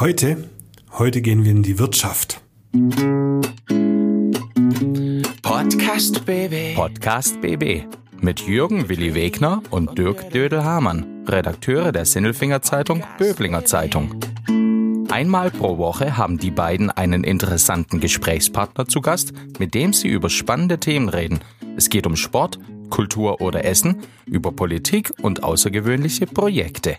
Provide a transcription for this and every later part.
Heute, heute gehen wir in die Wirtschaft. Podcast BB. Podcast BB mit Jürgen Willi Wegner und Dirk Dödel-Hamann, Redakteure der Sinnelfinger Zeitung Böblinger Zeitung. Einmal pro Woche haben die beiden einen interessanten Gesprächspartner zu Gast, mit dem sie über spannende Themen reden. Es geht um Sport, Kultur oder Essen, über Politik und außergewöhnliche Projekte.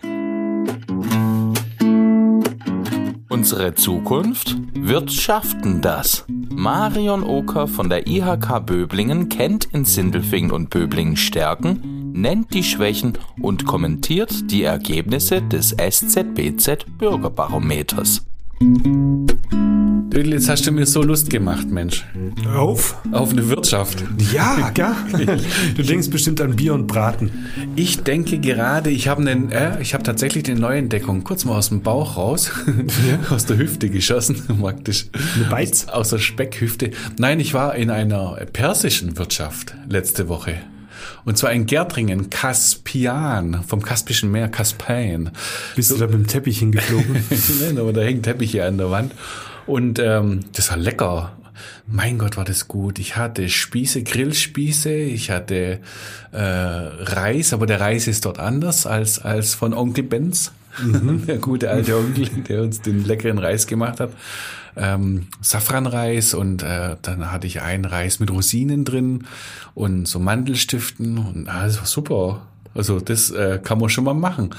Unsere Zukunft? Wirtschaften das. Marion Oker von der IHK Böblingen kennt in Sindelfingen und Böblingen Stärken, nennt die Schwächen und kommentiert die Ergebnisse des SZBZ Bürgerbarometers. Dödel, jetzt hast du mir so Lust gemacht, Mensch. Auf? Auf eine Wirtschaft. Ja, gell? Du denkst bestimmt an Bier und Braten. Ich denke gerade, ich habe einen, äh, ich habe tatsächlich eine Neuentdeckung, kurz mal aus dem Bauch raus, aus der Hüfte geschossen, praktisch. Eine Beiz? Aus der Speckhüfte. Nein, ich war in einer persischen Wirtschaft letzte Woche. Und zwar in Gärtringen, Kaspian, vom Kaspischen Meer, Kaspain. Bist du da mit dem Teppich hingeflogen? Nein, aber da hängen Teppiche an der Wand. Und ähm, das war lecker. Mein Gott, war das gut. Ich hatte Spieße, Grillspieße, ich hatte äh, Reis, aber der Reis ist dort anders als, als von Onkel Benz. Mhm. Der gute alte Onkel, der uns den leckeren Reis gemacht hat. Ähm, Safranreis und äh, dann hatte ich einen Reis mit Rosinen drin und so Mandelstiften und alles war super. Also das äh, kann man schon mal machen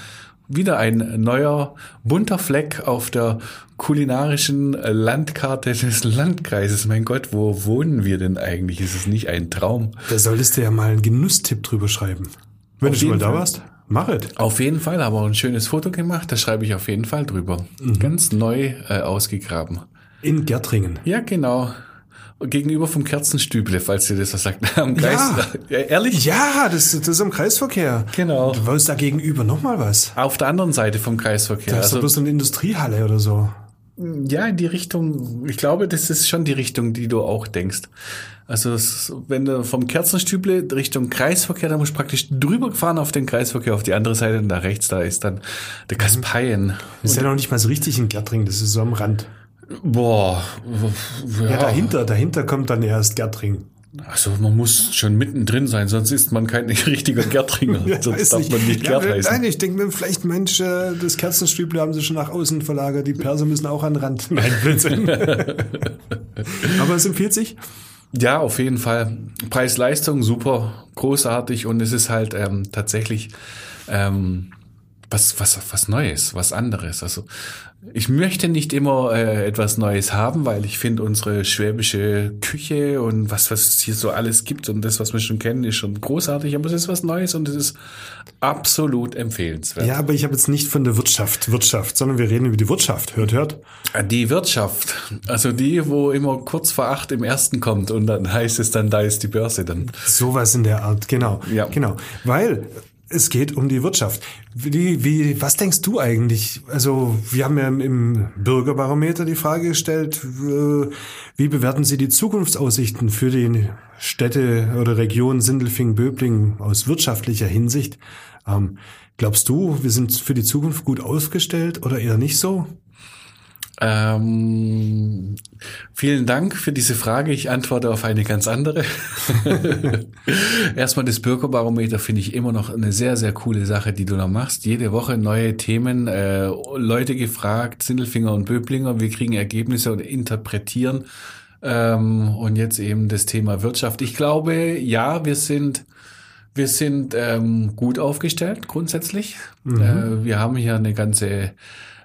wieder ein neuer bunter Fleck auf der kulinarischen Landkarte des Landkreises. Mein Gott, wo wohnen wir denn eigentlich? Ist es nicht ein Traum? Da solltest du ja mal einen Genusstipp drüber schreiben. Wenn Auf du schon mal jeden da Fall. warst, mach es. Auf jeden Fall, aber auch ein schönes Foto gemacht, da schreibe ich auf jeden Fall drüber. Ganz neu äh, ausgegraben. In Gärtringen. Ja, genau. Gegenüber vom Kerzenstüble, falls ihr das was sagt. Am Kreis. Ja. ehrlich? Ja, das, das ist im Kreisverkehr. Genau. Du wolltest da gegenüber nochmal was. Auf der anderen Seite vom Kreisverkehr. Da ist Also, bloß eine Industriehalle oder so. ja, in die Richtung, ich glaube, das ist schon die Richtung, die du auch denkst. Also es, wenn du vom Kerzenstüble Richtung Kreisverkehr, da musst du praktisch drüber fahren auf den Kreisverkehr, auf die andere Seite und da rechts, da ist dann der Kaspaien. Das ist ja noch nicht mal so richtig in Gärtringen, das ist so am Rand. Boah, ja, Ja, dahinter, dahinter kommt dann erst Gärtringen. Also man muss schon mittendrin sein, sonst ist man kein richtiger Gärtringer. sonst Weiß darf man nicht ja, Gerd heißen. Nein, ich denke mir vielleicht, Mensch, äh, das Kerzenstüble haben sie schon nach außen verlagert, die Perser müssen auch an den Rand. Nein, Blödsinn. Aber es empfiehlt sich. Ja, auf jeden Fall. Preis-Leistung super, großartig und es ist halt ähm, tatsächlich ähm, was, was, was Neues, was anderes. Also ich möchte nicht immer äh, etwas Neues haben, weil ich finde unsere schwäbische Küche und was, was es hier so alles gibt und das, was wir schon kennen, ist schon großartig, aber es ist was Neues und es ist absolut empfehlenswert. Ja, aber ich habe jetzt nicht von der Wirtschaft, Wirtschaft, sondern wir reden über die Wirtschaft. Hört, hört. Die Wirtschaft, also die, wo immer kurz vor acht im ersten kommt und dann heißt es dann, da ist die Börse dann. Sowas in der Art, genau. Ja. Genau. Weil es geht um die Wirtschaft. Wie, wie, was denkst du eigentlich? Also, wir haben ja im- Bürgerbarometer die Frage gestellt, äh, wie bewerten Sie die Zukunftsaussichten für die Städte oder Region Sindelfingen-Böblingen aus wirtschaftlicher Hinsicht? Ähm, glaubst du, wir sind für die Zukunft gut aufgestellt oder eher nicht so? Ähm, vielen Dank für diese Frage. Ich antworte auf eine ganz andere. Erstmal das Bürgerbarometer finde ich immer noch eine sehr, sehr coole Sache, die du da machst. Jede Woche neue Themen, äh, Leute gefragt, Sindelfinger und Böblinger. Wir kriegen Ergebnisse und interpretieren. Ähm, und jetzt eben das Thema Wirtschaft. Ich glaube, ja, wir sind wir sind ähm, gut aufgestellt grundsätzlich. Äh, wir haben hier eine ganze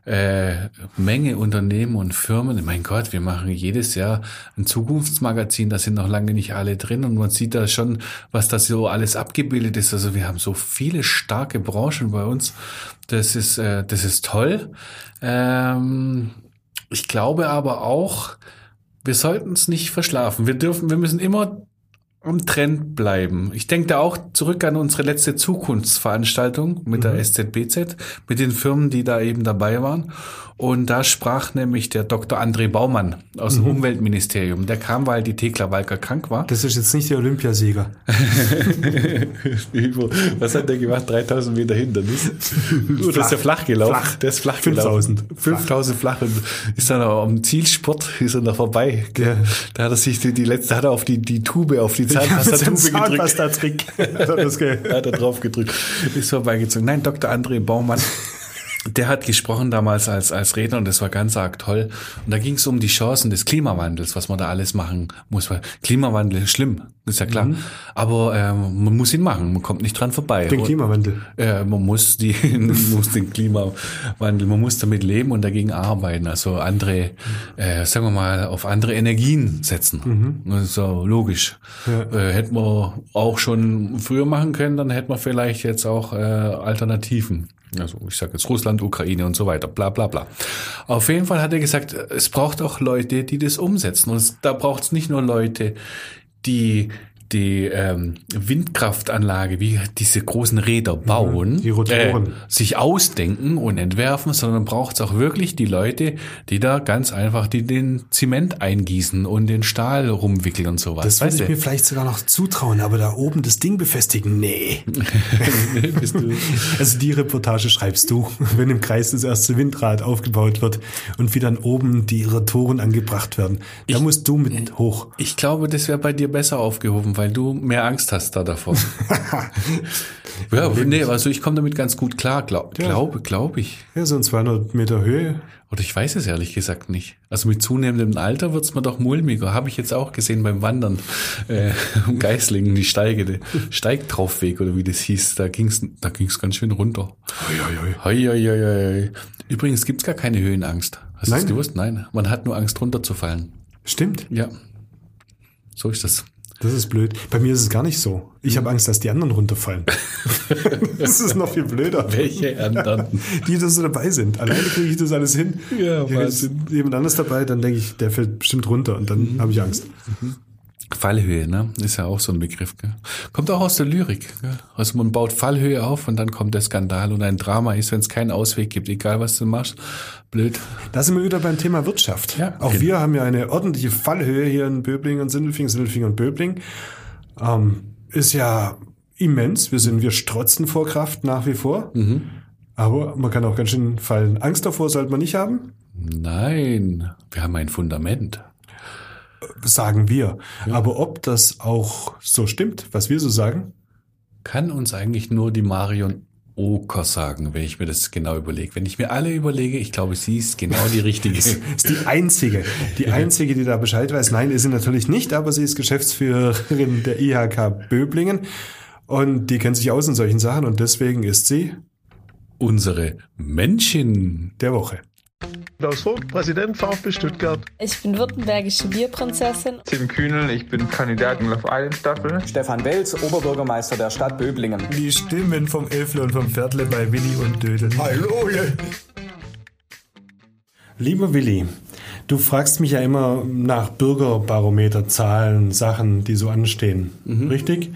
äh, Menge Unternehmen und Firmen. Mein Gott, wir machen jedes Jahr ein Zukunftsmagazin, da sind noch lange nicht alle drin und man sieht da schon, was da so alles abgebildet ist. Also wir haben so viele starke Branchen bei uns. Das ist, äh, das ist toll. Ähm, ich glaube aber auch, wir sollten es nicht verschlafen. Wir dürfen, wir müssen immer am Trend bleiben. Ich denke da auch zurück an unsere letzte Zukunftsveranstaltung mit der SZBZ, mit den Firmen, die da eben dabei waren. Und da sprach nämlich der Dr. André Baumann aus dem Umweltministerium. Der kam, weil die Thekla Walker krank war. Das ist jetzt nicht der Olympiasieger. Was hat der gemacht? 3000 Meter Hindernis? Oder ist der flach gelaufen? Flach. Der ist flach 5000. gelaufen. 5000 flach. Und ist dann am Zielsport, ist er noch vorbei. Ja. Da hat er sich die, die letzte, hat er auf die, die Tube, auf die Ja, seinem Zahnpastatube gedrückt. Zahnpasta-Trick. Hat er ge- hat er drauf gedrückt. Ist vorbeigezogen. Nein, Dr. André Baumann. Der hat gesprochen damals als, als Redner und das war ganz arg toll. Und da ging es um die Chancen des Klimawandels, was man da alles machen muss. Weil Klimawandel ist schlimm, ist ja klar. Aber ähm, man muss ihn machen, man kommt nicht dran vorbei. Den Und- Klimawandel. äh, man muss die, man muss den Klimawandel, man muss damit leben und dagegen arbeiten. Also andere, äh, sagen wir mal, auf andere Energien setzen. Ist so logisch. Äh, hätten wir auch schon früher machen können, dann hätten wir vielleicht jetzt auch äh, Alternativen. Also ich sage jetzt Russland, Ukraine und so weiter, bla bla bla. Auf jeden Fall hat er gesagt, es braucht auch Leute, die das umsetzen. Und da braucht es nicht nur Leute, die die ähm, Windkraftanlage, wie diese großen Räder bauen, die Rotoren. Äh, sich ausdenken und entwerfen, sondern braucht es auch wirklich die Leute, die da ganz einfach die den Zement eingießen und den Stahl rumwickeln und sowas. Das würde ich du? mir vielleicht sogar noch zutrauen, aber da oben das Ding befestigen, nee. Du- Also die Reportage schreibst du, wenn im Kreis das erste Windrad aufgebaut wird und wie dann oben die Rotoren angebracht werden. Da musst du mit hoch. Ich glaube, das wäre bei dir besser aufgehoben, weil du mehr Angst hast da davor. ja, nee, also ich komme damit ganz gut klar, glaub, glaube, glaube ich. Ja, so in 200 Meter Höhe. Oder ich weiß es ehrlich gesagt nicht. Also mit zunehmendem Alter wird's mir doch mulmiger. Habe ich jetzt auch gesehen beim Wandern äh, um Geislingen, die Steige, Steigtraufweg oder wie das hieß. Da ging's, da ging's ganz schön runter. Hoi, hoi, hoi. Übrigens gibt's gar keine Höhenangst. Hast du das gewusst? Nein. Man hat nur Angst runterzufallen. Stimmt. Ja. So ist das. Das ist blöd. Bei mir ist es gar nicht so. Ich habe Angst, dass die anderen runterfallen. das ist noch viel blöder. Welche anderen? Die, die so dabei sind. Alleine kriege ich das alles hin. Ja, Wahnsinn. jemand anders dabei, dann denke ich, der fällt bestimmt runter und dann habe ich Angst. Fallhöhe, ne? Ist ja auch so ein Begriff, gell? Kommt auch aus der Lyrik, gell? Also man baut Fallhöhe auf und dann kommt der Skandal und ein Drama ist, wenn es keinen Ausweg gibt, egal was du machst. Blöd. Da sind wir wieder beim Thema Wirtschaft. Ja, Auch genau. wir haben ja eine ordentliche Fallhöhe hier in Böblingen und Sindelfingen, Sindelfingen und Böbling. Ähm, ist ja immens. Wir sind, wir strotzen vor Kraft nach wie vor. Mhm. Aber man kann auch ganz schön fallen. Angst davor sollte man nicht haben, Nein, wir haben ein Fundament. Sagen wir. Aber ob das auch so stimmt, was wir so sagen, Kann uns eigentlich nur die Marion Oker sagen, wenn ich mir das genau überlege. Wenn ich mir alle überlege, ich glaube, sie ist genau die richtige. ist die einzige, die einzige, die da Bescheid weiß. Nein, ist sie natürlich nicht, aber sie ist Geschäftsführerin der IHK Böblingen und die kennt sich aus in solchen Sachen und deswegen ist sie Unsere Menschen. der Woche. Klaus Vogt, Präsident VfB Stuttgart. Ich bin württembergische Bierprinzessin. Tim Kühnel, ich bin Kandidat in Love Island Staffel. Stefan Welz, Oberbürgermeister der Stadt Böblingen. Die Stimmen vom Elfle und vom Pferdle bei Willi und Dödel. Hallo! Lieber Willi, du fragst mich ja immer nach Bürgerbarometerzahlen, Sachen, die so anstehen. Richtig?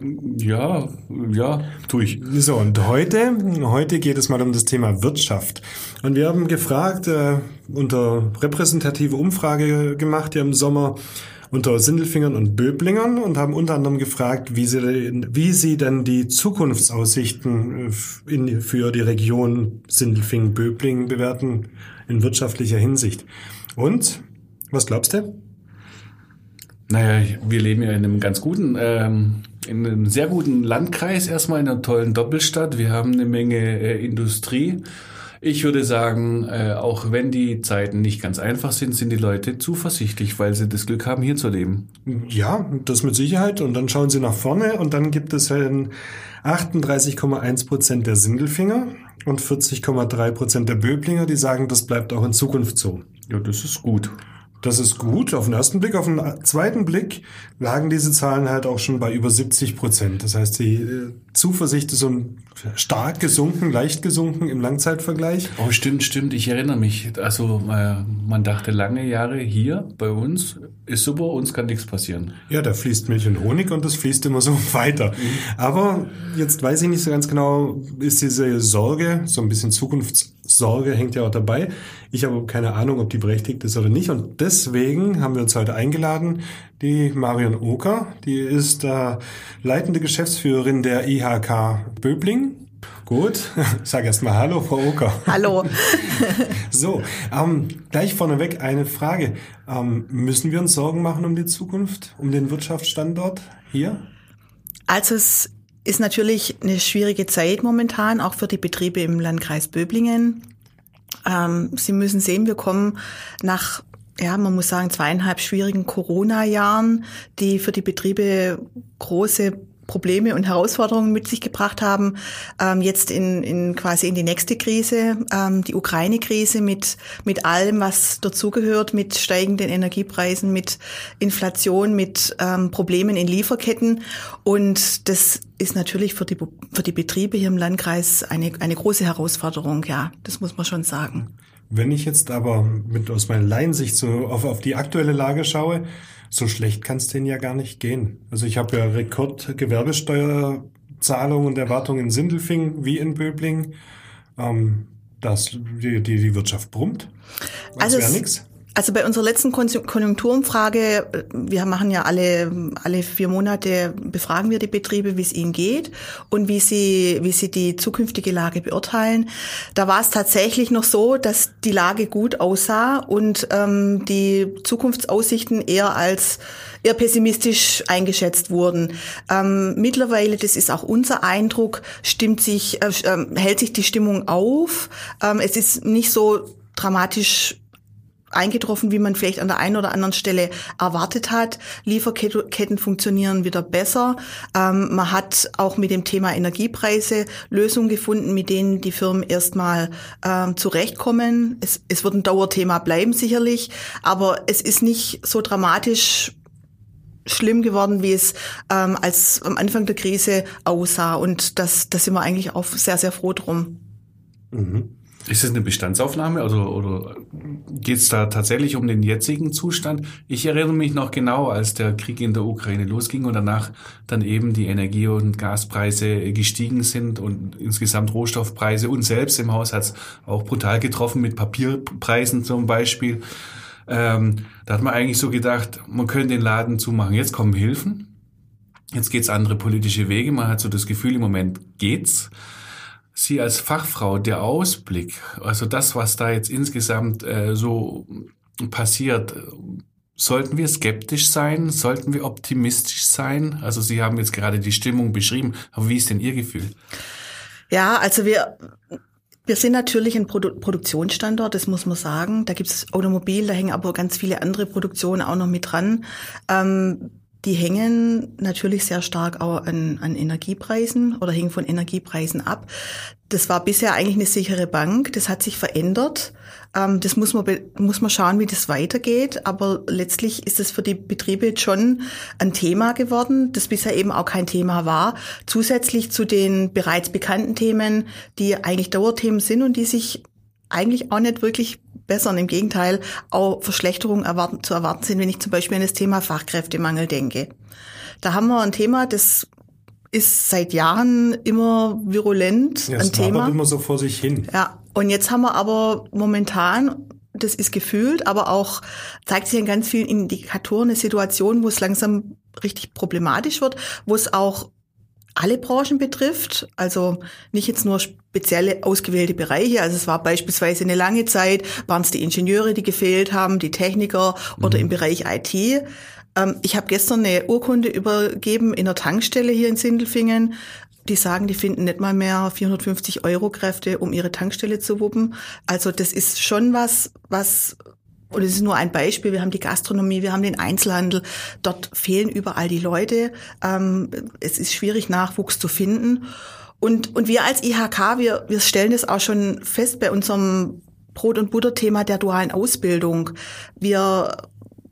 Ja, ja, tue ich. So, und heute, heute geht es mal um das Thema Wirtschaft. Und wir haben gefragt, äh, unter repräsentative Umfrage gemacht ja im Sommer unter Sindelfingern und Böblingern und haben unter anderem gefragt, wie sie, wie sie denn die Zukunftsaussichten äh, in, für die Region Sindelfingen-Böblingen bewerten in wirtschaftlicher Hinsicht. Und, was glaubst du? Naja, wir leben ja in einem ganz guten, ähm, in einem sehr guten Landkreis, erstmal in einer tollen Doppelstadt. Wir haben eine Menge äh, Industrie. Ich würde sagen, äh, auch wenn die Zeiten nicht ganz einfach sind, sind die Leute zuversichtlich, weil sie das Glück haben, hier zu leben. Ja, das mit Sicherheit. Und dann schauen sie nach vorne und dann gibt es ein 38,1 Prozent der Sindelfinger und 40,3 Prozent der Böblinger, die sagen, das bleibt auch in Zukunft so. Ja, das ist gut. Das ist gut. Auf den ersten Blick, auf den zweiten Blick lagen diese Zahlen halt auch schon bei über 70 Prozent. Das heißt, die äh, Zuversicht ist so stark gesunken, leicht gesunken im Langzeitvergleich. Oh, stimmt, stimmt. Ich erinnere mich. Also äh, man dachte lange Jahre hier bei uns ist super, uns kann nichts passieren. Ja, da fließt Milch und Honig und das fließt immer so weiter. Aber jetzt weiß ich nicht so ganz genau, ist diese Sorge, so ein bisschen Zukunftssorge hängt ja auch dabei. Ich habe keine Ahnung, ob die berechtigt ist oder nicht. Und deswegen haben wir uns heute eingeladen, die Marion Oker, die ist äh, leitende Geschäftsführerin der IHK Böbling. Gut, sag erst mal Hallo, Frau Oker. Hallo. so, ähm, gleich vorneweg eine Frage. Ähm, müssen wir uns Sorgen machen um die Zukunft, um den Wirtschaftsstandort hier? Also es ist natürlich eine schwierige Zeit momentan, auch für die Betriebe im Landkreis Böblingen. Ähm, Sie müssen sehen, wir kommen nach ja, man muss sagen, zweieinhalb schwierigen Corona-Jahren, die für die Betriebe große Probleme und Herausforderungen mit sich gebracht haben. Ähm, jetzt in, in quasi in die nächste Krise, ähm, die Ukraine-Krise mit mit allem, was dazugehört, mit steigenden Energiepreisen, mit Inflation, mit ähm, Problemen in Lieferketten. Und das ist natürlich für die für die Betriebe hier im Landkreis eine eine große Herausforderung. Ja, das muss man schon sagen. Wenn ich jetzt aber mit aus meiner Laiensicht so auf, auf die aktuelle Lage schaue, so schlecht kann es denen ja gar nicht gehen. Also ich habe ja Rekordgewerbesteuerzahlungen und Erwartungen in Sindelfing wie in Böbling. Ähm, dass die, die, die Wirtschaft brummt. Das also nichts. Also bei unserer letzten Konjunkturumfrage, wir machen ja alle, alle vier Monate, befragen wir die Betriebe, wie es ihnen geht und wie sie, wie sie die zukünftige Lage beurteilen. Da war es tatsächlich noch so, dass die Lage gut aussah und ähm, die Zukunftsaussichten eher als eher pessimistisch eingeschätzt wurden. Ähm, mittlerweile, das ist auch unser Eindruck, stimmt sich, äh, äh, hält sich die Stimmung auf. Ähm, es ist nicht so dramatisch eingetroffen, wie man vielleicht an der einen oder anderen Stelle erwartet hat. Lieferketten funktionieren wieder besser. Ähm, man hat auch mit dem Thema Energiepreise Lösungen gefunden, mit denen die Firmen erstmal ähm, zurechtkommen. Es, es wird ein Dauerthema bleiben sicherlich, aber es ist nicht so dramatisch schlimm geworden, wie es ähm, als am Anfang der Krise aussah. Und das, das sind wir eigentlich auch sehr, sehr froh drum. Mhm. Ist es eine Bestandsaufnahme also, oder geht es da tatsächlich um den jetzigen Zustand? Ich erinnere mich noch genau, als der Krieg in der Ukraine losging und danach dann eben die Energie- und Gaspreise gestiegen sind und insgesamt Rohstoffpreise und selbst im Haus hat es auch brutal getroffen mit Papierpreisen zum Beispiel. Ähm, da hat man eigentlich so gedacht, man könnte den Laden zumachen. Jetzt kommen Hilfen, jetzt geht's andere politische Wege. Man hat so das Gefühl, im Moment geht's. Sie als Fachfrau, der Ausblick, also das, was da jetzt insgesamt äh, so passiert, sollten wir skeptisch sein? Sollten wir optimistisch sein? Also Sie haben jetzt gerade die Stimmung beschrieben, aber wie ist denn Ihr Gefühl? Ja, also wir, wir sind natürlich ein Produ Produktionsstandort, das muss man sagen. Da gibt es Automobil, da hängen aber ganz viele andere Produktionen auch noch mit dran. Ähm, die hängen natürlich sehr stark auch an, an Energiepreisen oder hängen von Energiepreisen ab. Das war bisher eigentlich eine sichere Bank. Das hat sich verändert. Ähm, das muss man, muss man schauen, wie das weitergeht. Aber letztlich ist es für die Betriebe jetzt schon ein Thema geworden, das bisher eben auch kein Thema war. Zusätzlich zu den bereits bekannten Themen, die eigentlich Dauerthemen sind und die sich eigentlich auch nicht wirklich bessern. Im Gegenteil, auch Verschlechterungen erwarten, zu erwarten sind, wenn ich zum Beispiel an das Thema Fachkräftemangel denke. Da haben wir ein Thema, das ist seit Jahren immer virulent. Ja, ein es Thema. immer so vor sich hin. Ja, und jetzt haben wir aber momentan das ist gefühlt, aber auch zeigt sich in ganz vielen Indikatoren eine Situation, wo es langsam richtig problematisch wird, wo es auch alle Branchen betrifft, also nicht jetzt nur spezielle ausgewählte Bereiche. Also es war beispielsweise eine lange Zeit, waren es die Ingenieure, die gefehlt haben, die Techniker oder mhm. im Bereich IT. Ähm, ich habe gestern eine Urkunde übergeben in der Tankstelle hier in Sindelfingen. Die sagen, die finden nicht mal mehr 450 Euro Kräfte, um ihre Tankstelle zu wuppen. Also das ist schon was, was und es ist nur ein Beispiel. Wir haben die Gastronomie, wir haben den Einzelhandel. Dort fehlen überall die Leute. Ähm, es ist schwierig, Nachwuchs zu finden. Und, und wir als IHK, wir, wir stellen das auch schon fest bei unserem Brot- und Butterthema der dualen Ausbildung. Wir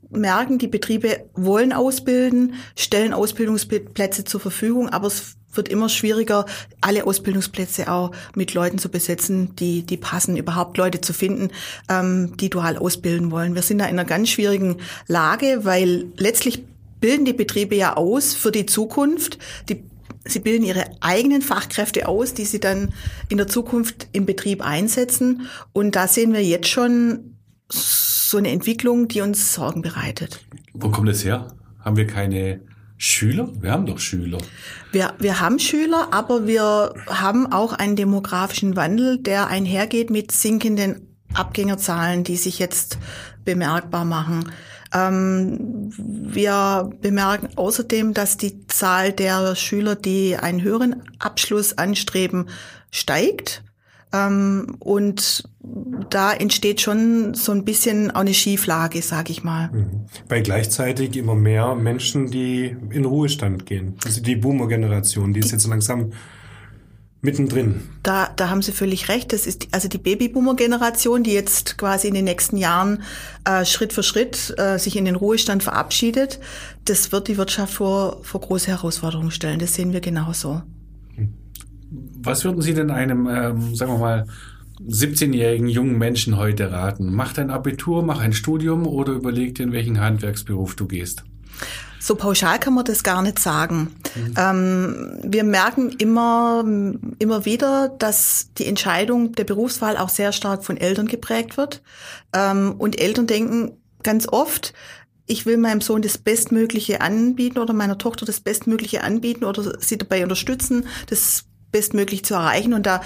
merken, die Betriebe wollen ausbilden, stellen Ausbildungsplätze zur Verfügung, aber es wird immer schwieriger, alle Ausbildungsplätze auch mit Leuten zu besetzen, die, die passen, überhaupt Leute zu finden, ähm, die dual ausbilden wollen. Wir sind da in einer ganz schwierigen Lage, weil letztlich bilden die Betriebe ja aus für die Zukunft. Die, sie bilden ihre eigenen Fachkräfte aus, die sie dann in der Zukunft im Betrieb einsetzen. Und da sehen wir jetzt schon so eine Entwicklung, die uns Sorgen bereitet. Wo kommt das her? Haben wir keine Schüler? Wir haben doch Schüler. Wir, wir haben Schüler, aber wir haben auch einen demografischen Wandel, der einhergeht mit sinkenden Abgängerzahlen, die sich jetzt bemerkbar machen. Ähm, wir bemerken außerdem, dass die Zahl der Schüler, die einen höheren Abschluss anstreben, steigt. Ähm, und da entsteht schon so ein bisschen auch eine Schieflage, sag ich mal. Mhm. Weil gleichzeitig immer mehr Menschen, die in Ruhestand gehen. Also die Boomer-Generation, die ist jetzt langsam mittendrin. Da, da haben Sie völlig recht. Das ist also die Babyboomer-Generation, die jetzt quasi in den nächsten Jahren äh, Schritt für Schritt äh, sich in den Ruhestand verabschiedet. Das wird die Wirtschaft vor, vor große Herausforderungen stellen. Das sehen wir genauso. Was würden Sie denn einem, ähm, sagen wir mal, 17-jährigen jungen Menschen heute raten? Mach dein Abitur, mach ein Studium oder überleg dir, in welchen Handwerksberuf du gehst. So pauschal kann man das gar nicht sagen. Mhm. Ähm, wir merken immer, immer wieder, dass die Entscheidung der Berufswahl auch sehr stark von Eltern geprägt wird. Ähm, und Eltern denken ganz oft, ich will meinem Sohn das Bestmögliche anbieten oder meiner Tochter das Bestmögliche anbieten oder sie dabei unterstützen, das bestmöglich zu erreichen. Und da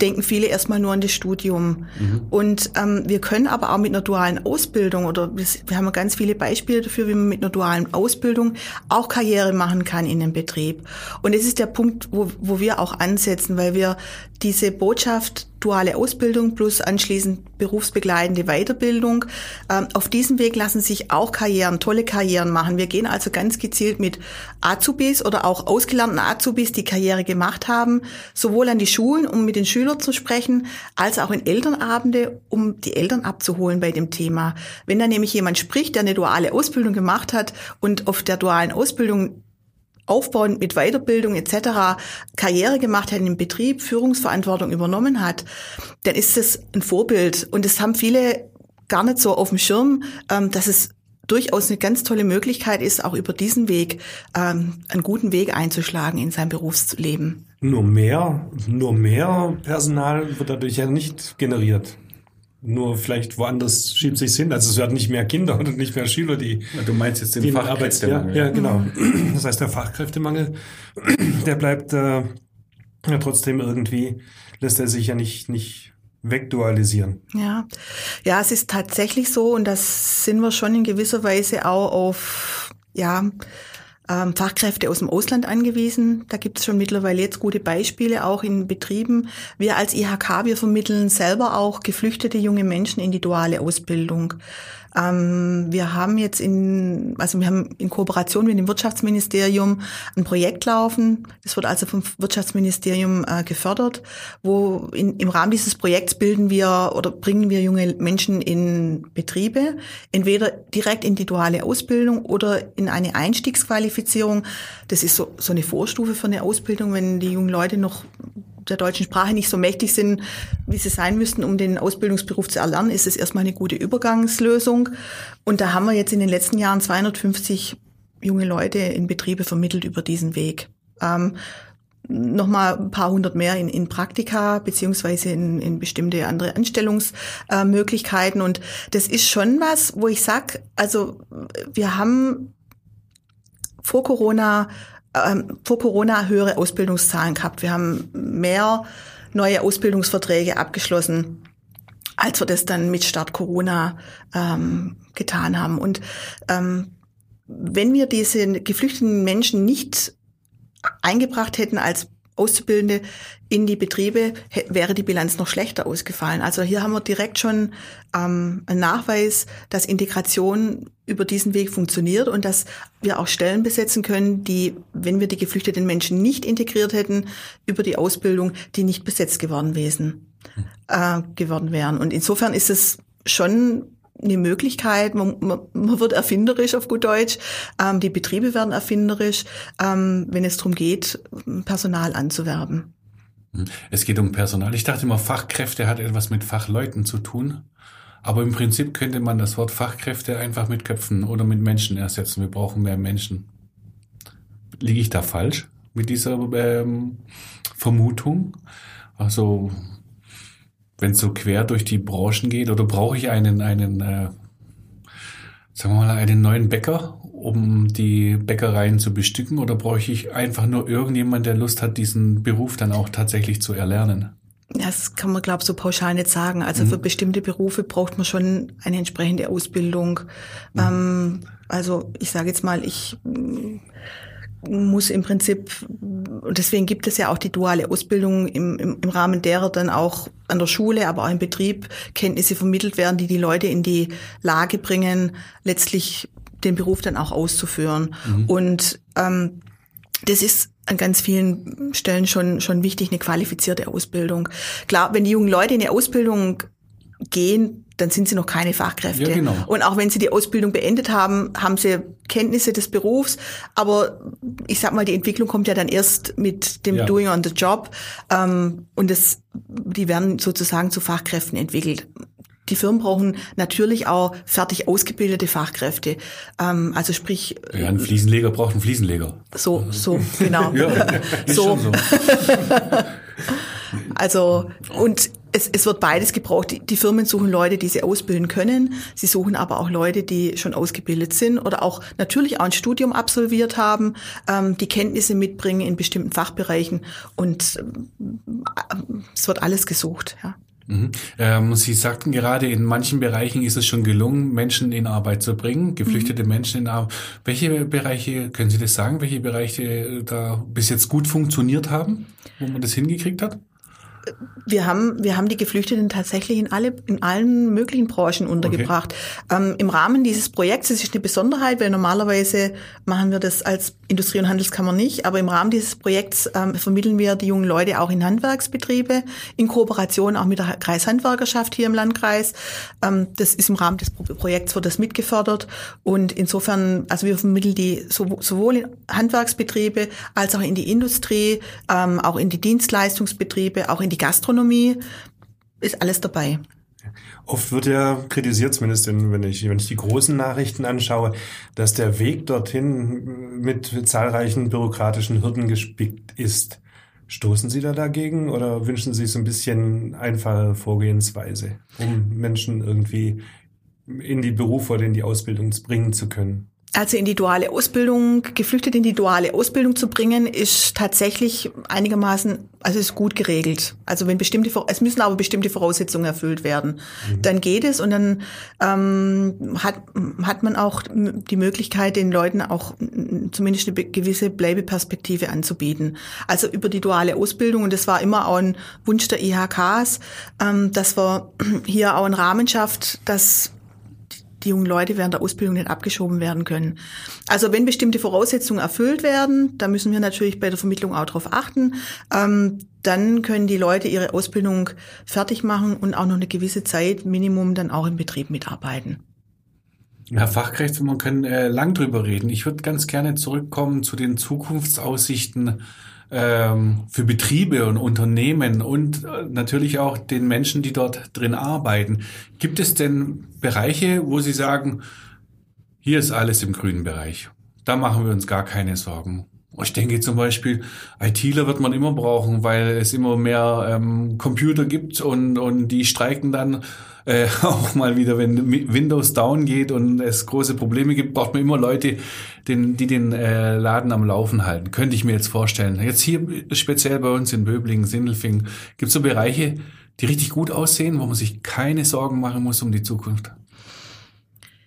denken viele erstmal nur an das Studium. Mhm. Und ähm, wir können aber auch mit einer dualen Ausbildung oder wir haben ganz viele Beispiele dafür, wie man mit einer dualen Ausbildung auch Karriere machen kann in einem Betrieb. Und das ist der Punkt, wo, wo wir auch ansetzen, weil wir diese Botschaft duale Ausbildung plus anschließend berufsbegleitende Weiterbildung. Ähm, auf diesem Weg lassen sich auch Karrieren, tolle Karrieren machen. Wir gehen also ganz gezielt mit Azubis oder auch ausgelernten Azubis, die Karriere gemacht haben, sowohl an die Schulen, um mit den Schülern zu sprechen, als auch in Elternabende, um die Eltern abzuholen bei dem Thema. Wenn da nämlich jemand spricht, der eine duale Ausbildung gemacht hat und auf der dualen Ausbildung aufbauend mit Weiterbildung etc. Karriere gemacht hat in dem Betrieb, Führungsverantwortung übernommen hat, dann ist es ein Vorbild. Und das haben viele gar nicht so auf dem Schirm, ähm, dass es durchaus eine ganz tolle Möglichkeit ist, auch über diesen Weg ähm, einen guten Weg einzuschlagen in sein Berufsleben. Nur mehr, nur mehr Personal wird dadurch ja nicht generiert. Nur vielleicht woanders schiebt sich's hin. Also es werden nicht mehr Kinder und nicht mehr Schüler, die. Du meinst jetzt den Fachkräftemangel? Ja, ja, genau. Das heißt, der Fachkräftemangel, der bleibt äh, ja trotzdem irgendwie, lässt er sich ja nicht, nicht wegdualisieren. Ja. Ja, es ist tatsächlich so und das sind wir schon in gewisser Weise auch auf, ja, ähm, Fachkräfte aus dem Ausland angewiesen. Da gibt es schon mittlerweile jetzt gute Beispiele, auch in Betrieben. Wir als IHK, wir vermitteln selber auch geflüchtete junge Menschen in die duale Ausbildung. Ähm, wir haben jetzt in, also wir haben in Kooperation mit dem Wirtschaftsministerium ein Projekt laufen. Das wird also vom Wirtschaftsministerium äh, gefördert, wo in, im Rahmen dieses Projekts bilden wir oder bringen wir junge Menschen in Betriebe, entweder direkt in die duale Ausbildung oder in eine Einstiegsqualifizierung. Das ist so, so eine Vorstufe für eine Ausbildung, wenn die jungen Leute noch der deutschen Sprache nicht so mächtig sind, wie sie sein müssten, um den Ausbildungsberuf zu erlernen, ist es erstmal eine gute Übergangslösung. Und da haben wir jetzt in den letzten Jahren 250 junge Leute in Betriebe vermittelt über diesen Weg. Ähm, nochmal ein paar hundert mehr in, in Praktika beziehungsweise in, in bestimmte andere Anstellungsmöglichkeiten. Äh, und das ist schon was, wo ich sag, also wir haben vor Corona ähm, vor Corona höhere Ausbildungszahlen gehabt. Wir haben mehr neue Ausbildungsverträge abgeschlossen, als wir das dann mit Start Corona ähm, getan haben. Und ähm, wenn wir diese geflüchteten Menschen nicht eingebracht hätten als Auszubildende in die Betriebe, wäre die Bilanz noch schlechter ausgefallen. Also hier haben wir direkt schon ähm, einen Nachweis, dass Integration über diesen Weg funktioniert und dass wir auch Stellen besetzen können, die, wenn wir die geflüchteten Menschen nicht integriert hätten, über die Ausbildung, die nicht besetzt geworden wären. äh, geworden wären. Und insofern ist es schon eine Möglichkeit, man, man, man wird erfinderisch auf gut Deutsch, ähm, die Betriebe werden erfinderisch, ähm, wenn es darum geht, Personal anzuwerben. Hm. Es geht um Personal. Ich dachte immer, Fachkräfte hat etwas mit Fachleuten zu tun. Aber im Prinzip könnte man das Wort Fachkräfte einfach mit Köpfen oder mit Menschen ersetzen. Wir brauchen mehr Menschen. Liege ich da falsch mit dieser ähm, Vermutung? Also wenn es so quer durch die Branchen geht, oder brauche ich einen, einen, äh, sagen wir mal, einen neuen Bäcker, um die Bäckereien zu bestücken, oder brauche ich einfach nur irgendjemand, der Lust hat, diesen Beruf dann auch tatsächlich zu erlernen? Das kann man, glaube ich, so pauschal nicht sagen. Also mhm. für bestimmte Berufe braucht man schon eine entsprechende Ausbildung. Mhm. Ähm, also ich sage jetzt mal, ich muss im Prinzip, und deswegen gibt es ja auch die duale Ausbildung im, im, im Rahmen derer dann auch an der Schule, aber auch im Betrieb Kenntnisse vermittelt werden, die die Leute in die Lage bringen, letztlich den Beruf dann auch auszuführen. Mhm. Und ähm, das ist an ganz vielen Stellen schon, schon wichtig, eine qualifizierte Ausbildung. Klar, wenn die jungen Leute in eine Ausbildung gehen, dann sind sie noch keine Fachkräfte. Ja, genau. Und auch wenn sie die Ausbildung beendet haben, haben sie Kenntnisse des Berufs. Aber ich sag mal, die Entwicklung kommt ja dann erst mit dem ja. Doing on the Job. Ähm, und das, die werden sozusagen zu Fachkräften entwickelt. Die Firmen brauchen natürlich auch fertig ausgebildete Fachkräfte. Ähm, also sprich. Ja, ein Fliesenleger braucht einen Fliesenleger. So, so, genau. ja, so. so. also, und es, es wird beides gebraucht. Die, die, Firmen suchen Leute, die sie ausbilden können. Sie suchen aber auch Leute, die schon ausgebildet sind oder auch natürlich auch ein Studium absolviert haben, ähm, die Kenntnisse mitbringen in bestimmten Fachbereichen. Und äh, es wird alles gesucht. Ja. Mhm. Ähm, Sie sagten gerade, in manchen Bereichen ist es schon gelungen, Menschen in Arbeit zu bringen, geflüchtete mhm. Menschen in Arbeit. Welche Bereiche, können Sie das sagen, welche Bereiche da bis jetzt gut funktioniert haben, wo man das hingekriegt hat? Wir haben, wir haben die Geflüchteten tatsächlich in alle, in allen möglichen Branchen untergebracht. Okay. Ähm, Im Rahmen dieses Projekts, das ist eine Besonderheit, weil normalerweise machen wir das als Industrie- und Handelskammer nicht, aber im Rahmen dieses Projekts ähm, vermitteln wir die jungen Leute auch in Handwerksbetriebe, in Kooperation auch mit der Kreishandwerkerschaft hier im Landkreis. Ähm, das ist im Rahmen des Projekts wird das mitgefördert und insofern, also wir vermitteln die sowohl in Handwerksbetriebe als auch in die Industrie, ähm, auch in die Dienstleistungsbetriebe, auch in die die Gastronomie, ist alles dabei. Oft wird ja kritisiert, zumindest wenn ich, wenn ich die großen Nachrichten anschaue, dass der Weg dorthin mit zahlreichen bürokratischen Hürden gespickt ist. Stoßen Sie da dagegen oder wünschen Sie so ein bisschen einfache Vorgehensweise, um Menschen irgendwie in die Berufe oder in die Ausbildung bringen zu können? Also in die duale Ausbildung, geflüchtet in die duale Ausbildung zu bringen, ist tatsächlich einigermaßen, also ist gut geregelt. Also wenn bestimmte, es müssen aber bestimmte Voraussetzungen erfüllt werden. Mhm. Dann geht es und dann ähm, hat, hat man auch die Möglichkeit, den Leuten auch zumindest eine gewisse Bleibeperspektive anzubieten. Also über die duale Ausbildung, und das war immer auch ein Wunsch der IHKs, ähm, dass wir hier auch einen Rahmen schafft, dass die jungen Leute während der Ausbildung nicht abgeschoben werden können. Also wenn bestimmte Voraussetzungen erfüllt werden, da müssen wir natürlich bei der Vermittlung auch darauf achten, ähm, dann können die Leute ihre Ausbildung fertig machen und auch noch eine gewisse Zeit, Minimum, dann auch im Betrieb mitarbeiten. Herr Fachkräfte, man kann äh, lang drüber reden. Ich würde ganz gerne zurückkommen zu den Zukunftsaussichten ähm, für Betriebe und Unternehmen und äh, natürlich auch den Menschen, die dort drin arbeiten. Gibt es denn Bereiche, wo Sie sagen, hier ist alles im grünen Bereich? Da machen wir uns gar keine Sorgen. Ich denke zum Beispiel, ITler wird man immer brauchen, weil es immer mehr ähm, Computer gibt und, und die streiken dann äh, auch mal wieder, wenn Windows down geht und es große Probleme gibt, braucht man immer Leute, den, die den äh, Laden am Laufen halten. Könnte ich mir jetzt vorstellen. Jetzt hier speziell bei uns in Böblingen, Sindelfing, gibt es so Bereiche, die richtig gut aussehen, wo man sich keine Sorgen machen muss um die Zukunft.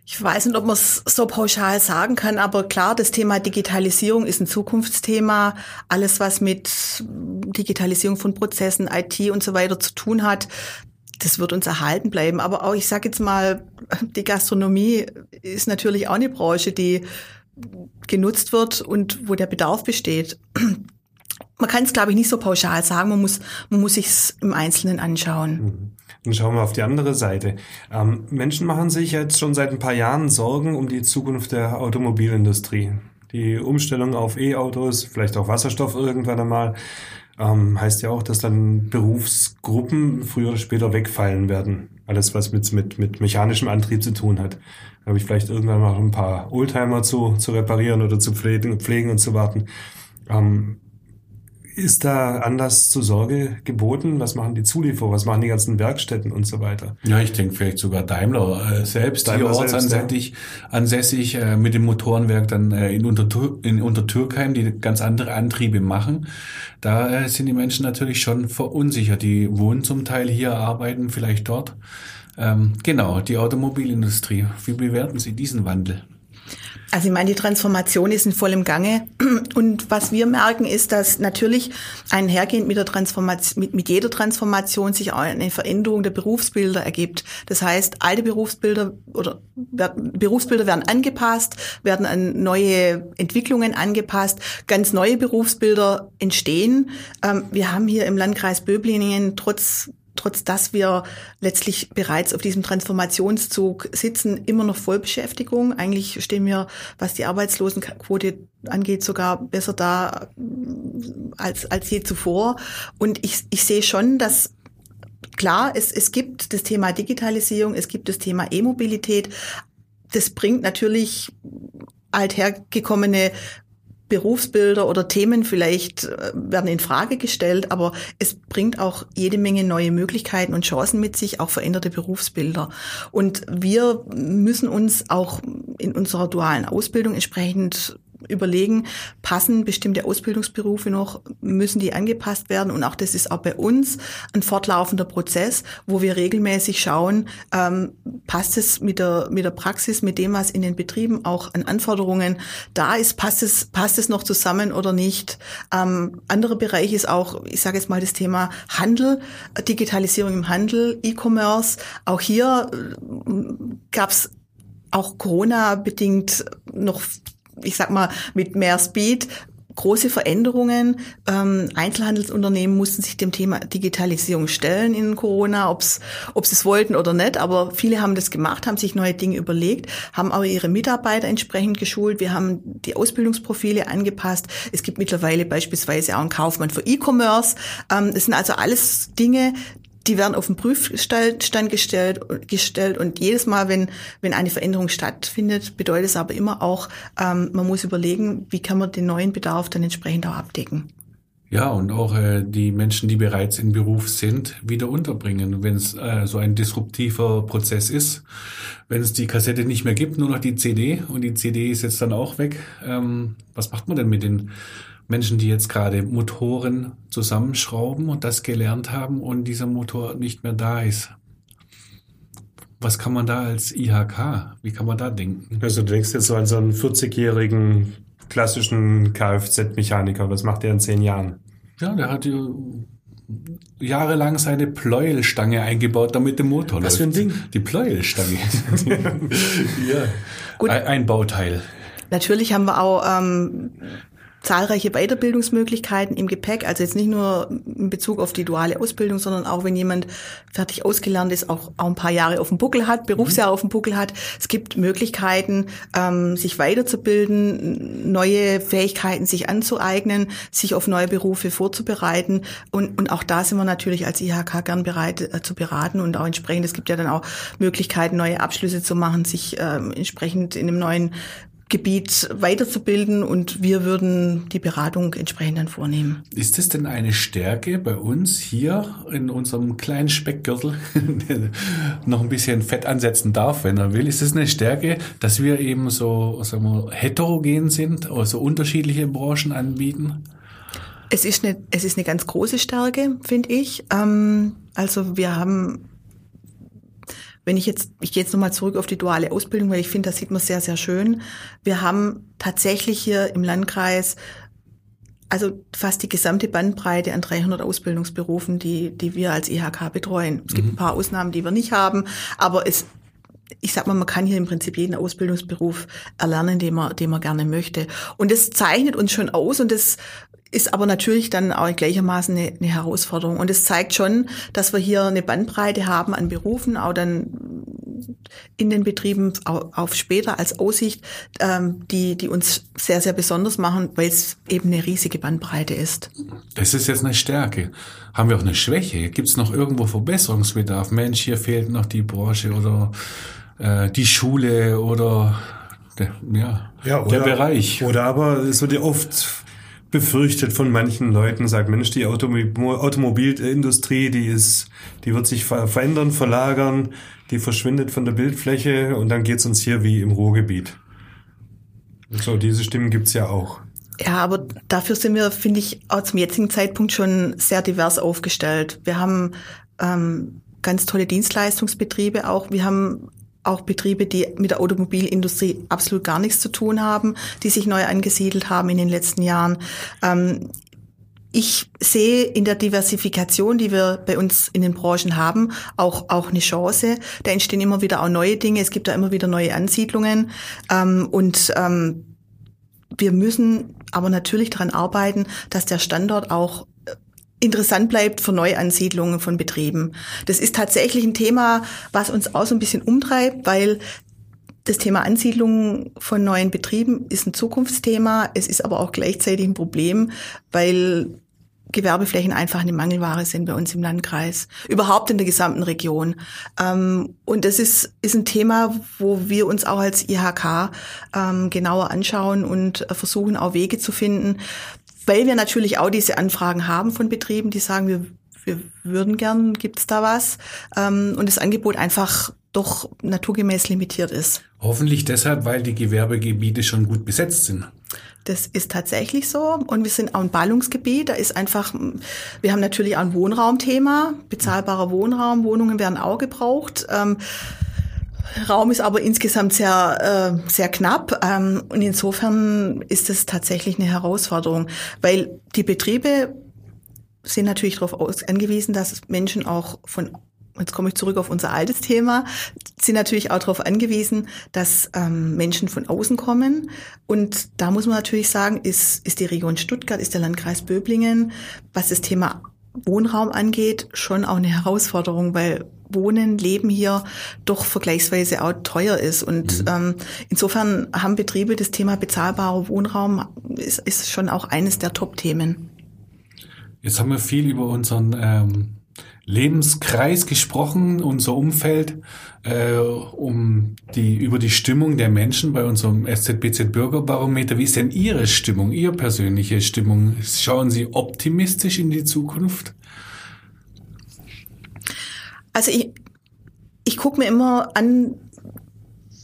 Ich weiß nicht, ob man es so pauschal sagen kann, aber klar, das Thema Digitalisierung ist ein Zukunftsthema. Alles, was mit Digitalisierung von Prozessen, IT und so weiter zu tun hat, das wird uns erhalten bleiben. Aber auch, ich sage jetzt mal, die Gastronomie ist natürlich auch eine Branche, die genutzt wird und wo der Bedarf besteht. man kann es, glaube ich, nicht so pauschal sagen. Man muss, man muss sich im Einzelnen anschauen. Mhm. Dann schauen wir auf die andere Seite. Ähm, Menschen machen sich jetzt schon seit ein paar Jahren Sorgen um die Zukunft der Automobilindustrie. Die Umstellung auf E-Autos, vielleicht auch Wasserstoff irgendwann einmal, ähm, heißt ja auch, dass dann Berufsgruppen früher oder später wegfallen werden. Alles, was mit, mit, mit mechanischem Antrieb zu tun hat. Da habe ich vielleicht irgendwann noch ein paar Oldtimer zu, zu reparieren oder zu pflegen, pflegen und zu warten. Ähm, ist da Anlass zur Sorge geboten? Was machen die Zulieferer? Was machen die ganzen Werkstätten und so weiter? Ja, ich denke vielleicht sogar Daimler äh, selbst, Daimler hier ortsansässig ja. ansässig, äh, mit dem Motorenwerk dann äh, in, Untertür in Untertürkheim, die ganz andere Antriebe machen. Da äh, sind die Menschen natürlich schon verunsichert. Die wohnen zum Teil hier, arbeiten vielleicht dort. Ähm, genau, die Automobilindustrie. Wie bewerten Sie diesen Wandel? Also ich meine, die Transformation ist in vollem Gange. Und was wir merken, ist, dass natürlich einhergehend mit der Transformation, mit, mit jeder Transformation sich auch eine Veränderung der Berufsbilder ergibt. Das heißt, alte Berufsbilder oder Berufsbilder werden angepasst, werden an neue Entwicklungen angepasst, ganz neue Berufsbilder entstehen. Ähm, wir haben hier im Landkreis Böblingen trotz trotz dass wir letztlich bereits auf diesem Transformationszug sitzen, immer noch Vollbeschäftigung. Eigentlich stehen wir, was die Arbeitslosenquote angeht, sogar besser da als, als je zuvor. Und ich, ich sehe schon, dass klar, es, es gibt das Thema Digitalisierung, es gibt das Thema E-Mobilität. Das bringt natürlich althergekommene Berufsbilder oder Themen vielleicht äh, werden in Frage gestellt, aber es bringt auch jede Menge neue Möglichkeiten und Chancen mit sich, auch veränderte Berufsbilder. Und wir müssen uns auch in unserer dualen Ausbildung entsprechend überlegen, passen bestimmte Ausbildungsberufe noch, müssen die angepasst werden. Und auch das ist auch bei uns ein fortlaufender Prozess, wo wir regelmäßig schauen, ähm, passt es mit der, mit der Praxis, mit dem, was in den Betrieben auch an Anforderungen da ist, passt es, passt es noch zusammen oder nicht. Ähm, anderer Bereich ist auch, ich sage jetzt mal das Thema Handel, Digitalisierung im Handel, E-Commerce. Auch hier äh, gab es auch Corona-bedingt noch ich sag mal, mit mehr Speed große Veränderungen. Ähm, Einzelhandelsunternehmen mussten sich dem Thema Digitalisierung stellen in Corona, ob sie es wollten oder nicht. Aber viele haben das gemacht, haben sich neue Dinge überlegt, haben aber ihre Mitarbeiter entsprechend geschult. Wir haben die Ausbildungsprofile angepasst. Es gibt mittlerweile beispielsweise auch einen Kaufmann für E-Commerce. Ähm, das sind also alles Dinge, die werden auf den Prüfstand gestellt, gestellt und jedes Mal, wenn, wenn eine Veränderung stattfindet, bedeutet es aber immer auch, ähm, man muss überlegen, wie kann man den neuen Bedarf dann entsprechend auch abdecken. Ja, und auch äh, die Menschen, die bereits im Beruf sind, wieder unterbringen, wenn es äh, so ein disruptiver Prozess ist. Wenn es die Kassette nicht mehr gibt, nur noch die CD und die CD ist jetzt dann auch weg. Ähm, was macht man denn mit den Menschen, die jetzt gerade Motoren zusammenschrauben und das gelernt haben und dieser Motor nicht mehr da ist. Was kann man da als IHK, wie kann man da denken? Also du denkst jetzt so an so einen 40-jährigen klassischen Kfz-Mechaniker, was macht der in zehn Jahren? Ja, der hat jahrelang seine Pleuelstange eingebaut, damit der Motor Was läuft. Was für ein Ding? Die Pleuelstange. ja. Gut. Ein, ein Bauteil. Natürlich haben wir auch ähm, zahlreiche Weiterbildungsmöglichkeiten im Gepäck, also jetzt nicht nur in Bezug auf die duale Ausbildung, sondern auch wenn jemand fertig ausgelernt ist, auch, auch ein paar Jahre auf dem Buckel hat, Berufsjahr mhm. auf dem Buckel hat. Es gibt Möglichkeiten, ähm, sich weiterzubilden, neue Fähigkeiten sich anzueignen, sich auf neue Berufe vorzubereiten. Und, und auch da sind wir natürlich als IHK gern bereit äh, zu beraten und auch entsprechend, es gibt ja dann auch Möglichkeiten, neue Abschlüsse zu machen, sich ähm, entsprechend in einem neuen Gebiet weiterzubilden und wir würden die Beratung entsprechend dann vornehmen. Ist es denn eine Stärke bei uns hier in unserem kleinen Speckgürtel, der noch ein bisschen Fett ansetzen darf, wenn er will? Ist es eine Stärke, dass wir eben so sagen wir, heterogen sind, also unterschiedliche Branchen anbieten? Es ist eine, es ist eine ganz große Stärke, finde ich. Ähm, also wir haben wenn ich jetzt, ich gehe jetzt nochmal zurück auf die duale Ausbildung, weil ich finde, das sieht man sehr, sehr schön. Wir haben tatsächlich hier im Landkreis also fast die gesamte Bandbreite an 300 Ausbildungsberufen, die, die wir als IHK betreuen. Es gibt mhm. ein paar Ausnahmen, die wir nicht haben, aber es, ich sag mal, man kann hier im Prinzip jeden Ausbildungsberuf erlernen, den man, den man gerne möchte. Und das zeichnet uns schon aus und das ist aber natürlich dann auch gleichermaßen eine, eine Herausforderung. Und es zeigt schon, dass wir hier eine Bandbreite haben an Berufen, auch dann in den Betrieben auf später als Aussicht, ähm, die, die uns sehr, sehr besonders machen, weil es eben eine riesige Bandbreite ist. Das ist jetzt eine Stärke. Haben wir auch eine Schwäche? Gibt es noch irgendwo Verbesserungsbedarf? Mensch, hier fehlt noch die Branche oder äh, die Schule oder der, ja, ja oder, der Bereich. Oder aber es wird ja oft befürchtet von manchen Leuten, sagt Mensch, die Automobil Automobilindustrie, die ist, die wird sich verändern, verlagern, die verschwindet von der Bildfläche und dann geht's uns hier wie im Ruhrgebiet. So, diese Stimmen gibt's ja auch. Ja, aber dafür sind wir, finde ich, auch zum jetzigen Zeitpunkt schon sehr divers aufgestellt. Wir haben ähm, ganz tolle Dienstleistungsbetriebe auch. Wir haben auch Betriebe, die mit der Automobilindustrie absolut gar nichts zu tun haben, die sich neu angesiedelt haben in den letzten Jahren. Ähm, ich sehe in der Diversifikation, die wir bei uns in den Branchen haben, auch, auch eine Chance. Da entstehen immer wieder auch neue Dinge. Es gibt da immer wieder neue Ansiedlungen. Ähm, und ähm, wir müssen aber natürlich daran arbeiten, dass der Standort auch interessant bleibt für Neuansiedlungen von Betrieben. Das ist tatsächlich ein Thema, was uns auch so ein bisschen umtreibt, weil das Thema Ansiedlung von neuen Betrieben ist ein Zukunftsthema. Es ist aber auch gleichzeitig ein Problem, weil Gewerbeflächen einfach eine Mangelware sind bei uns im Landkreis, überhaupt in der gesamten Region. Ähm, und das ist, ist ein Thema, wo wir uns auch als IHK ähm, genauer anschauen und versuchen auch Wege zu finden, weil wir natürlich auch diese Anfragen haben von Betrieben, die sagen, wir, wir würden gern, gibt's da was? Ähm, und das Angebot einfach doch naturgemäß limitiert ist. Hoffentlich deshalb, weil die Gewerbegebiete schon gut besetzt sind. Das ist tatsächlich so. Und wir sind auch ein Ballungsgebiet. Da ist einfach, wir haben natürlich auch ein Wohnraumthema, bezahlbarer Wohnraum. Wohnungen werden auch gebraucht. Ähm, Raum ist aber insgesamt sehr, äh, sehr knapp. Ähm, und insofern ist es tatsächlich eine Herausforderung, weil die Betriebe sind natürlich darauf angewiesen, dass Menschen auch von jetzt komme ich zurück auf unser altes Thema, sind natürlich auch darauf angewiesen, dass ähm, Menschen von außen kommen. Und da muss man natürlich sagen, ist, ist die Region Stuttgart, ist der Landkreis Böblingen, was das Thema Wohnraum angeht, schon auch eine Herausforderung, weil Wohnen, Leben hier doch vergleichsweise auch teuer ist. Und mhm. ähm, insofern haben Betriebe das Thema bezahlbarer Wohnraum ist, ist schon auch eines der Top-Themen. Jetzt haben wir viel über unseren ähm, Lebenskreis gesprochen, unser Umfeld, äh, um die über die Stimmung der Menschen bei unserem SZBZ Bürgerbarometer. Wie ist denn Ihre Stimmung, Ihre persönliche Stimmung? Schauen Sie optimistisch in die Zukunft? Also ich, ich gucke mir immer an,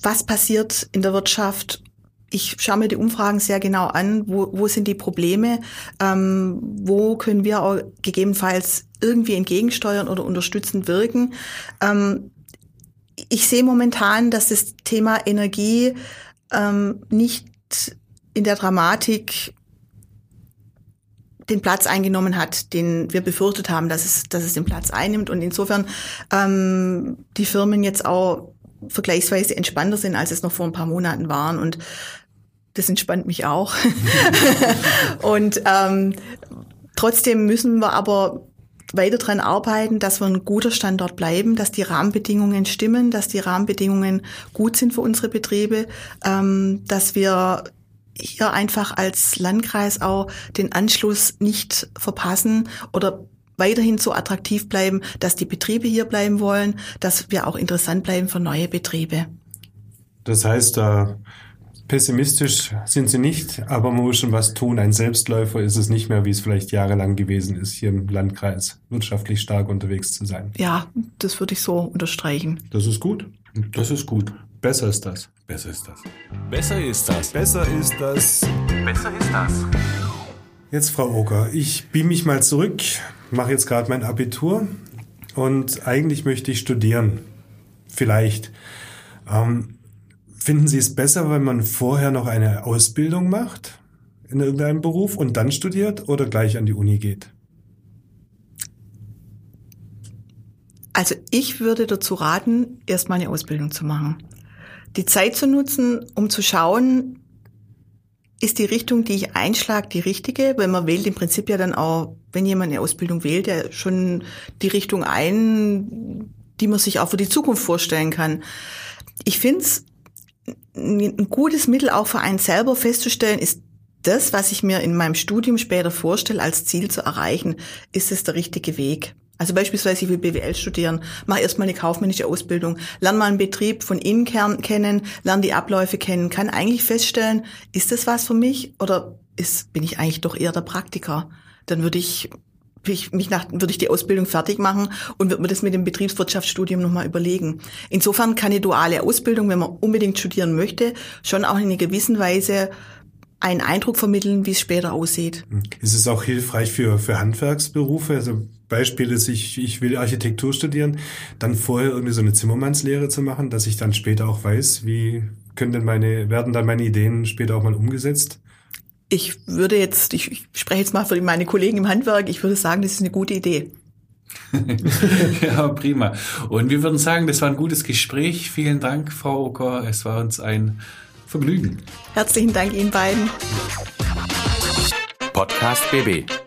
was passiert in der Wirtschaft. Ich schaue mir die Umfragen sehr genau an, wo, wo sind die Probleme, ähm, wo können wir auch gegebenenfalls irgendwie entgegensteuern oder unterstützend wirken. Ähm, ich sehe momentan, dass das Thema Energie ähm, nicht in der Dramatik den Platz eingenommen hat, den wir befürchtet haben, dass es, dass es den Platz einnimmt. Und insofern ähm, die Firmen jetzt auch vergleichsweise entspannter sind, als es noch vor ein paar Monaten waren. Und das entspannt mich auch. und ähm, trotzdem müssen wir aber weiter dran arbeiten, dass wir ein guter Standort bleiben, dass die Rahmenbedingungen stimmen, dass die Rahmenbedingungen gut sind für unsere Betriebe, ähm, dass wir hier einfach als Landkreis auch den Anschluss nicht verpassen oder weiterhin so attraktiv bleiben, dass die Betriebe hier bleiben wollen, dass wir auch interessant bleiben für neue Betriebe. Das heißt, da pessimistisch sind sie nicht, aber man muss schon was tun. Ein Selbstläufer ist es nicht mehr, wie es vielleicht jahrelang gewesen ist, hier im Landkreis wirtschaftlich stark unterwegs zu sein. Ja, das würde ich so unterstreichen. Das ist gut. Das ist gut. Besser ist das. Besser ist das. Besser ist das. Besser ist das. Besser ist das. Jetzt, Frau Oker, ich beam mich mal zurück, mache jetzt gerade mein Abitur und eigentlich möchte ich studieren. Vielleicht. Ähm, finden Sie es besser, wenn man vorher noch eine Ausbildung macht in irgendeinem Beruf und dann studiert oder gleich an die Uni geht? Also ich würde dazu raten, erstmal eine Ausbildung zu machen die Zeit zu nutzen, um zu schauen, ist die Richtung, die ich einschlage, die richtige? Weil man wählt im Prinzip ja dann auch, wenn jemand eine Ausbildung wählt, ja schon die Richtung ein, die man sich auch für die Zukunft vorstellen kann. Ich finde es ein gutes Mittel auch für einen selber festzustellen, ist das, was ich mir in meinem Studium später vorstelle, als Ziel zu erreichen, ist es der richtige Weg? Also beispielsweise, ich will BWL studieren, mache erstmal eine kaufmännische Ausbildung, lerne mal einen Betrieb von innen kennen, lerne die Abläufe kennen, kann eigentlich feststellen, ist das was für mich oder ist, bin ich eigentlich doch eher der Praktiker? Dann würde ich ich mich nach, würde ich die Ausbildung fertig machen und würde mir das mit dem Betriebswirtschaftsstudium nochmal überlegen. Insofern kann die duale Ausbildung, wenn man unbedingt studieren möchte, schon auch in einer gewissen Weise einen Eindruck vermitteln, wie es später aussieht. Ist es auch hilfreich für, für Handwerksberufe? Also Beispiel ist, ich, ich will Architektur studieren, dann vorher irgendwie so eine Zimmermannslehre zu machen, dass ich dann später auch weiß, wie können denn meine, werden dann meine Ideen später auch mal umgesetzt? Ich würde jetzt, ich, spreche jetzt mal für meine Kollegen im Handwerk, ich würde sagen, das ist eine gute Idee. ja, prima. Und wir würden sagen, das war ein gutes Gespräch. Vielen Dank, Frau Ocker. Es war uns ein Vergnügen. Herzlichen Dank Ihnen beiden. Podcast BB.